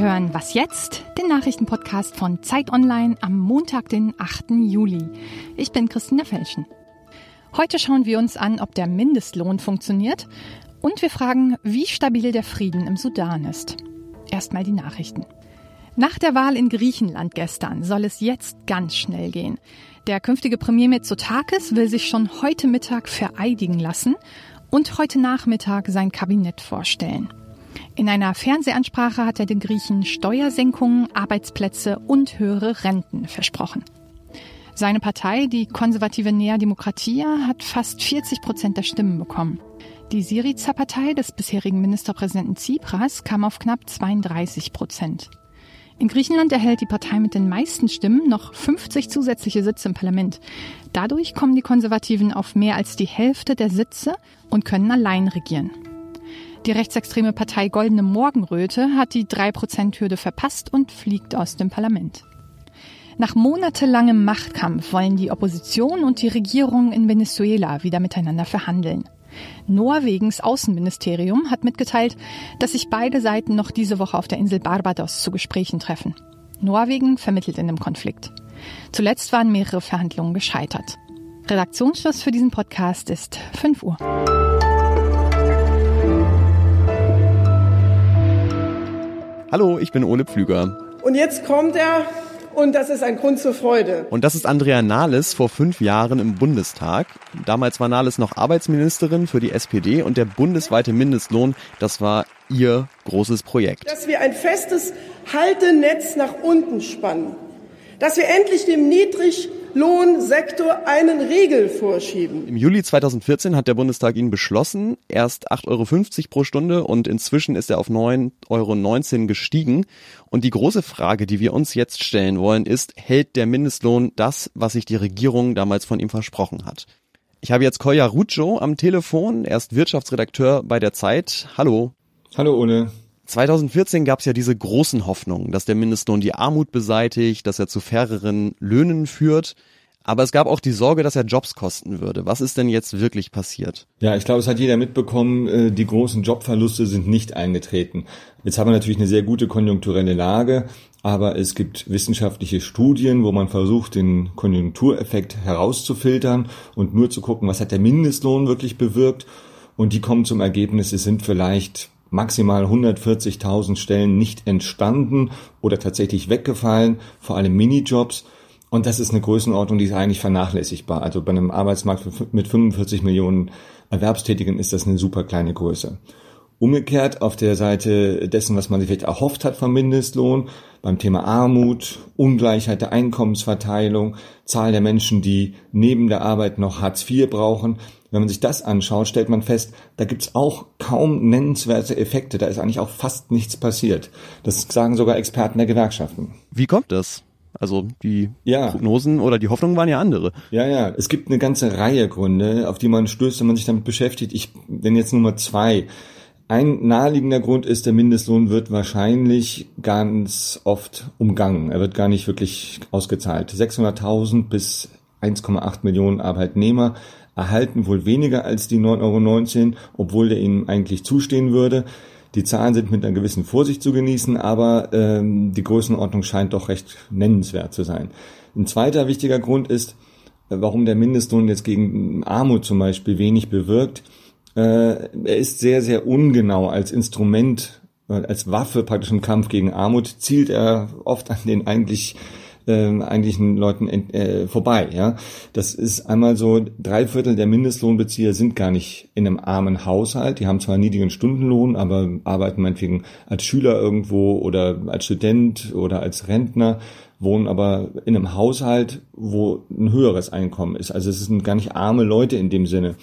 hören Was jetzt? Den Nachrichtenpodcast von Zeit Online am Montag, den 8. Juli. Ich bin Christina Felschen. Heute schauen wir uns an, ob der Mindestlohn funktioniert und wir fragen, wie stabil der Frieden im Sudan ist. Erstmal die Nachrichten. Nach der Wahl in Griechenland gestern soll es jetzt ganz schnell gehen. Der künftige Premier Mitsotakis will sich schon heute Mittag vereidigen lassen und heute Nachmittag sein Kabinett vorstellen. In einer Fernsehansprache hat er den Griechen Steuersenkungen, Arbeitsplätze und höhere Renten versprochen. Seine Partei, die konservative Nea Demokratia, hat fast 40 Prozent der Stimmen bekommen. Die Syriza-Partei des bisherigen Ministerpräsidenten Tsipras kam auf knapp 32 Prozent. In Griechenland erhält die Partei mit den meisten Stimmen noch 50 zusätzliche Sitze im Parlament. Dadurch kommen die Konservativen auf mehr als die Hälfte der Sitze und können allein regieren. Die rechtsextreme Partei Goldene Morgenröte hat die 3%-Hürde verpasst und fliegt aus dem Parlament. Nach monatelangem Machtkampf wollen die Opposition und die Regierung in Venezuela wieder miteinander verhandeln. Norwegens Außenministerium hat mitgeteilt, dass sich beide Seiten noch diese Woche auf der Insel Barbados zu Gesprächen treffen. Norwegen vermittelt in dem Konflikt. Zuletzt waren mehrere Verhandlungen gescheitert. Redaktionsschluss für diesen Podcast ist 5 Uhr. Hallo, ich bin Ole Pflüger. Und jetzt kommt er und das ist ein Grund zur Freude. Und das ist Andrea Nahles vor fünf Jahren im Bundestag. Damals war Nahles noch Arbeitsministerin für die SPD und der bundesweite Mindestlohn, das war ihr großes Projekt. Dass wir ein festes Haltenetz nach unten spannen. Dass wir endlich dem niedrig Lohnsektor einen Riegel vorschieben. Im Juli 2014 hat der Bundestag ihn beschlossen. Erst 8,50 Euro pro Stunde und inzwischen ist er auf 9,19 Euro gestiegen. Und die große Frage, die wir uns jetzt stellen wollen, ist, hält der Mindestlohn das, was sich die Regierung damals von ihm versprochen hat? Ich habe jetzt Koya Ruccio am Telefon. Er ist Wirtschaftsredakteur bei der Zeit. Hallo. Hallo Ole. 2014 gab es ja diese großen Hoffnungen, dass der Mindestlohn die Armut beseitigt, dass er zu faireren Löhnen führt. Aber es gab auch die Sorge, dass er Jobs kosten würde. Was ist denn jetzt wirklich passiert? Ja, ich glaube, es hat jeder mitbekommen, äh, die großen Jobverluste sind nicht eingetreten. Jetzt haben wir natürlich eine sehr gute konjunkturelle Lage, aber es gibt wissenschaftliche Studien, wo man versucht, den Konjunktureffekt herauszufiltern und nur zu gucken, was hat der Mindestlohn wirklich bewirkt. Und die kommen zum Ergebnis, es sind vielleicht maximal 140.000 Stellen nicht entstanden oder tatsächlich weggefallen, vor allem Minijobs. Und das ist eine Größenordnung, die ist eigentlich vernachlässigbar. Also bei einem Arbeitsmarkt mit 45 Millionen Erwerbstätigen ist das eine super kleine Größe. Umgekehrt auf der Seite dessen, was man sich vielleicht erhofft hat vom Mindestlohn, beim Thema Armut, Ungleichheit der Einkommensverteilung, Zahl der Menschen, die neben der Arbeit noch Hartz IV brauchen, wenn man sich das anschaut, stellt man fest, da gibt's auch kaum nennenswerte Effekte. Da ist eigentlich auch fast nichts passiert. Das sagen sogar Experten der Gewerkschaften. Wie kommt das? Also die ja. Prognosen oder die Hoffnungen waren ja andere. Ja, ja. Es gibt eine ganze Reihe Gründe, auf die man stößt, wenn man sich damit beschäftigt. Ich nenne jetzt Nummer zwei. Ein naheliegender Grund ist, der Mindestlohn wird wahrscheinlich ganz oft umgangen. Er wird gar nicht wirklich ausgezahlt. 600.000 bis 1,8 Millionen Arbeitnehmer erhalten wohl weniger als die 9,19 Euro, obwohl der ihnen eigentlich zustehen würde. Die Zahlen sind mit einer gewissen Vorsicht zu genießen, aber ähm, die Größenordnung scheint doch recht nennenswert zu sein. Ein zweiter wichtiger Grund ist, äh, warum der Mindestlohn jetzt gegen Armut zum Beispiel wenig bewirkt. Äh, er ist sehr, sehr ungenau als Instrument, äh, als Waffe praktisch im Kampf gegen Armut, zielt er oft an den eigentlich äh, eigentlichen Leuten äh, vorbei. Ja, das ist einmal so: Drei Viertel der Mindestlohnbezieher sind gar nicht in einem armen Haushalt. Die haben zwar einen niedrigen Stundenlohn, aber arbeiten meinetwegen als Schüler irgendwo oder als Student oder als Rentner wohnen aber in einem Haushalt, wo ein höheres Einkommen ist. Also es sind gar nicht arme Leute in dem Sinne.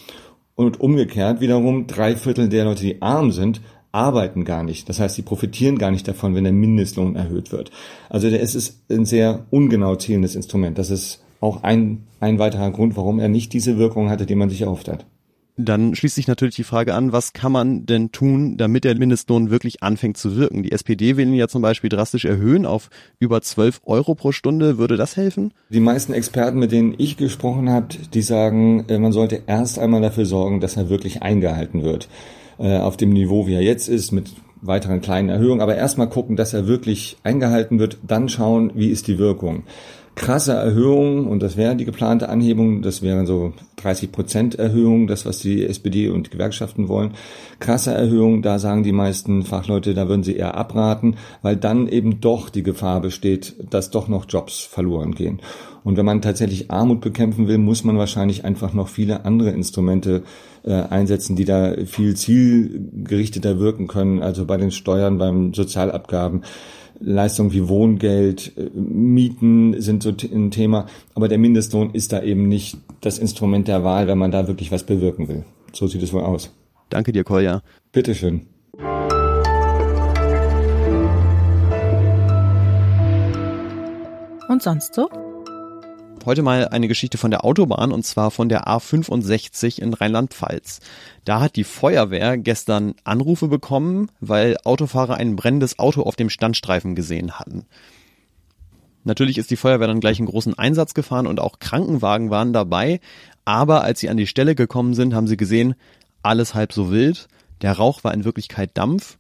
Und umgekehrt wiederum, drei Viertel der Leute, die arm sind, arbeiten gar nicht. Das heißt, sie profitieren gar nicht davon, wenn der Mindestlohn erhöht wird. Also es ist ein sehr ungenau zählendes Instrument. Das ist auch ein, ein weiterer Grund, warum er nicht diese Wirkung hatte, die man sich erhofft hat. Dann schließt sich natürlich die Frage an, was kann man denn tun, damit der Mindestlohn wirklich anfängt zu wirken? Die SPD will ihn ja zum Beispiel drastisch erhöhen auf über 12 Euro pro Stunde. Würde das helfen? Die meisten Experten, mit denen ich gesprochen habe, die sagen, äh, man sollte erst einmal dafür sorgen, dass er wirklich eingehalten wird. Äh, auf dem Niveau, wie er jetzt ist, mit weiteren kleinen Erhöhungen. Aber erstmal gucken, dass er wirklich eingehalten wird, dann schauen, wie ist die Wirkung krasse Erhöhungen, und das wäre die geplante Anhebung, das wären so 30 Prozent Erhöhung, das was die SPD und die Gewerkschaften wollen. Krasse Erhöhung, da sagen die meisten Fachleute, da würden sie eher abraten, weil dann eben doch die Gefahr besteht, dass doch noch Jobs verloren gehen. Und wenn man tatsächlich Armut bekämpfen will, muss man wahrscheinlich einfach noch viele andere Instrumente äh, einsetzen, die da viel zielgerichteter wirken können, also bei den Steuern, beim Sozialabgaben. Leistungen wie Wohngeld, äh, Mieten sind so ein Thema, aber der Mindestlohn ist da eben nicht das Instrument der Wahl, wenn man da wirklich was bewirken will. So sieht es wohl aus. Danke dir, Kolja. Bitteschön. Und sonst so? Heute mal eine Geschichte von der Autobahn und zwar von der A65 in Rheinland-Pfalz. Da hat die Feuerwehr gestern Anrufe bekommen, weil Autofahrer ein brennendes Auto auf dem Standstreifen gesehen hatten. Natürlich ist die Feuerwehr dann gleich einen großen Einsatz gefahren und auch Krankenwagen waren dabei, aber als sie an die Stelle gekommen sind, haben sie gesehen, alles halb so wild. Der Rauch war in Wirklichkeit Dampf.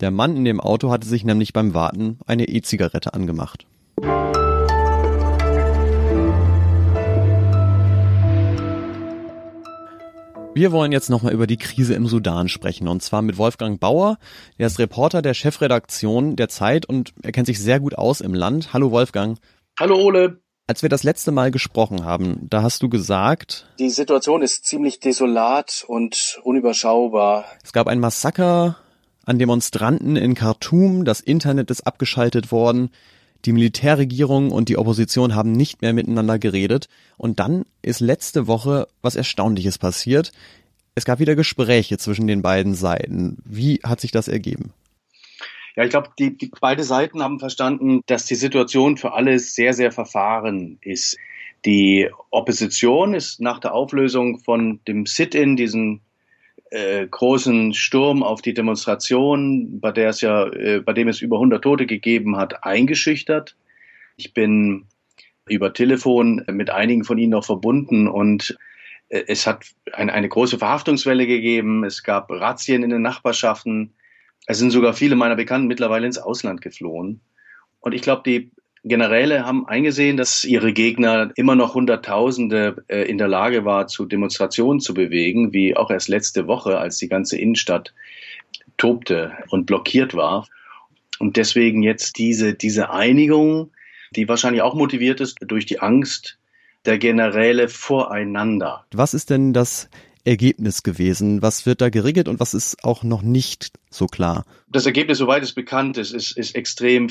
Der Mann in dem Auto hatte sich nämlich beim Warten eine E-Zigarette angemacht. Wir wollen jetzt nochmal über die Krise im Sudan sprechen und zwar mit Wolfgang Bauer. Der ist Reporter der Chefredaktion der Zeit und er kennt sich sehr gut aus im Land. Hallo Wolfgang. Hallo Ole. Als wir das letzte Mal gesprochen haben, da hast du gesagt, die Situation ist ziemlich desolat und unüberschaubar. Es gab ein Massaker an Demonstranten in Khartoum, das Internet ist abgeschaltet worden, die Militärregierung und die Opposition haben nicht mehr miteinander geredet. Und dann ist letzte Woche was Erstaunliches passiert. Es gab wieder Gespräche zwischen den beiden Seiten. Wie hat sich das ergeben? Ja, ich glaube, die, die beide Seiten haben verstanden, dass die Situation für alle sehr, sehr verfahren ist. Die Opposition ist nach der Auflösung von dem Sit-in, diesen äh, großen Sturm auf die Demonstration, bei der es ja, äh, bei dem es über 100 Tote gegeben hat, eingeschüchtert. Ich bin über Telefon mit einigen von ihnen noch verbunden und äh, es hat ein, eine große Verhaftungswelle gegeben. Es gab Razzien in den Nachbarschaften. Es sind sogar viele meiner Bekannten mittlerweile ins Ausland geflohen. Und ich glaube, die Generäle haben eingesehen, dass ihre Gegner immer noch Hunderttausende äh, in der Lage war, zu Demonstrationen zu bewegen, wie auch erst letzte Woche, als die ganze Innenstadt tobte und blockiert war. Und deswegen jetzt diese, diese Einigung, die wahrscheinlich auch motiviert ist durch die Angst der Generäle voreinander. Was ist denn das Ergebnis gewesen? Was wird da geregelt und was ist auch noch nicht so klar? Das Ergebnis, soweit es bekannt ist, ist, ist extrem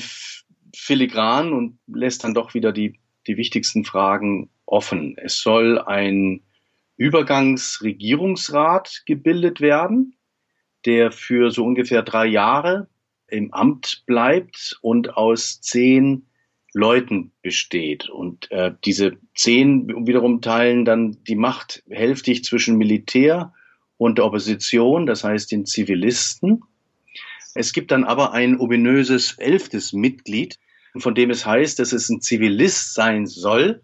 filigran und lässt dann doch wieder die, die wichtigsten Fragen offen. Es soll ein Übergangsregierungsrat gebildet werden, der für so ungefähr drei Jahre im Amt bleibt und aus zehn Leuten besteht. Und äh, diese zehn wiederum teilen dann die Macht hälftig zwischen Militär und der Opposition, das heißt den Zivilisten. Es gibt dann aber ein ominöses elftes Mitglied, von dem es heißt, dass es ein Zivilist sein soll,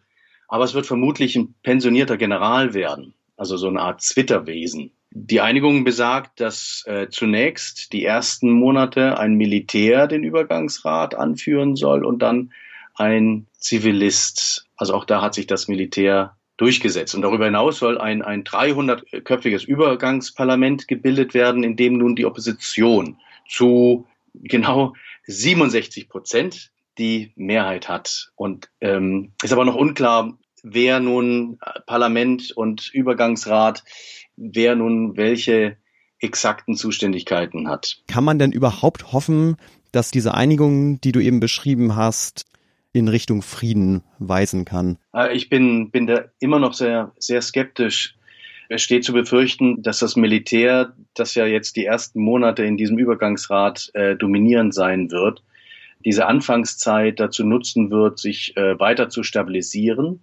aber es wird vermutlich ein pensionierter General werden, also so eine Art Zwitterwesen. Die Einigung besagt, dass äh, zunächst die ersten Monate ein Militär den Übergangsrat anführen soll und dann ein Zivilist. Also auch da hat sich das Militär durchgesetzt. Und darüber hinaus soll ein, ein 300-köpfiges Übergangsparlament gebildet werden, in dem nun die Opposition zu genau 67 Prozent die Mehrheit hat. Und ähm, ist aber noch unklar, wer nun Parlament und Übergangsrat, wer nun welche exakten Zuständigkeiten hat. Kann man denn überhaupt hoffen, dass diese Einigung, die du eben beschrieben hast, in Richtung Frieden weisen kann? Äh, ich bin, bin da immer noch sehr, sehr skeptisch. Es steht zu befürchten, dass das Militär, das ja jetzt die ersten Monate in diesem Übergangsrat äh, dominierend sein wird, diese Anfangszeit dazu nutzen wird, sich äh, weiter zu stabilisieren.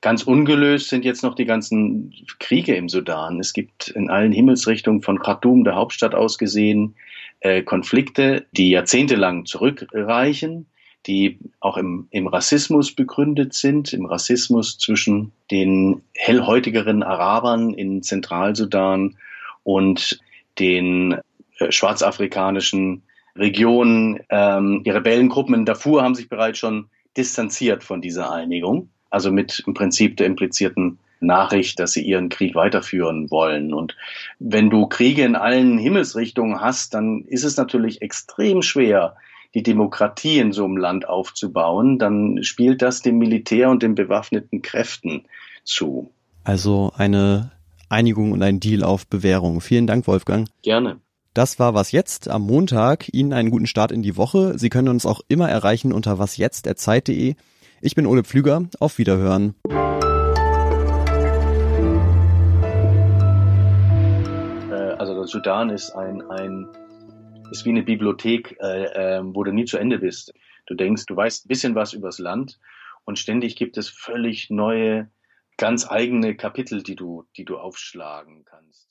Ganz ungelöst sind jetzt noch die ganzen Kriege im Sudan. Es gibt in allen Himmelsrichtungen von Khartoum, der Hauptstadt aus gesehen, äh, Konflikte, die jahrzehntelang zurückreichen, die auch im, im Rassismus begründet sind, im Rassismus zwischen den hellhäutigeren Arabern in Zentralsudan und den äh, schwarzafrikanischen Region. Ähm, die Rebellengruppen in Darfur haben sich bereits schon distanziert von dieser Einigung, also mit im Prinzip der implizierten Nachricht, dass sie ihren Krieg weiterführen wollen. Und wenn du Kriege in allen Himmelsrichtungen hast, dann ist es natürlich extrem schwer, die Demokratie in so einem Land aufzubauen. Dann spielt das dem Militär und den bewaffneten Kräften zu. Also eine Einigung und ein Deal auf Bewährung. Vielen Dank, Wolfgang. Gerne. Das war was jetzt am Montag. Ihnen einen guten Start in die Woche. Sie können uns auch immer erreichen unter wasjetzt.zeit.de. Ich bin Ole Pflüger. Auf Wiederhören. Sudan ist ein, ein ist wie eine Bibliothek, äh, äh, wo du nie zu Ende bist. Du denkst, du weißt ein bisschen was übers Land und ständig gibt es völlig neue, ganz eigene Kapitel, die du, die du aufschlagen kannst.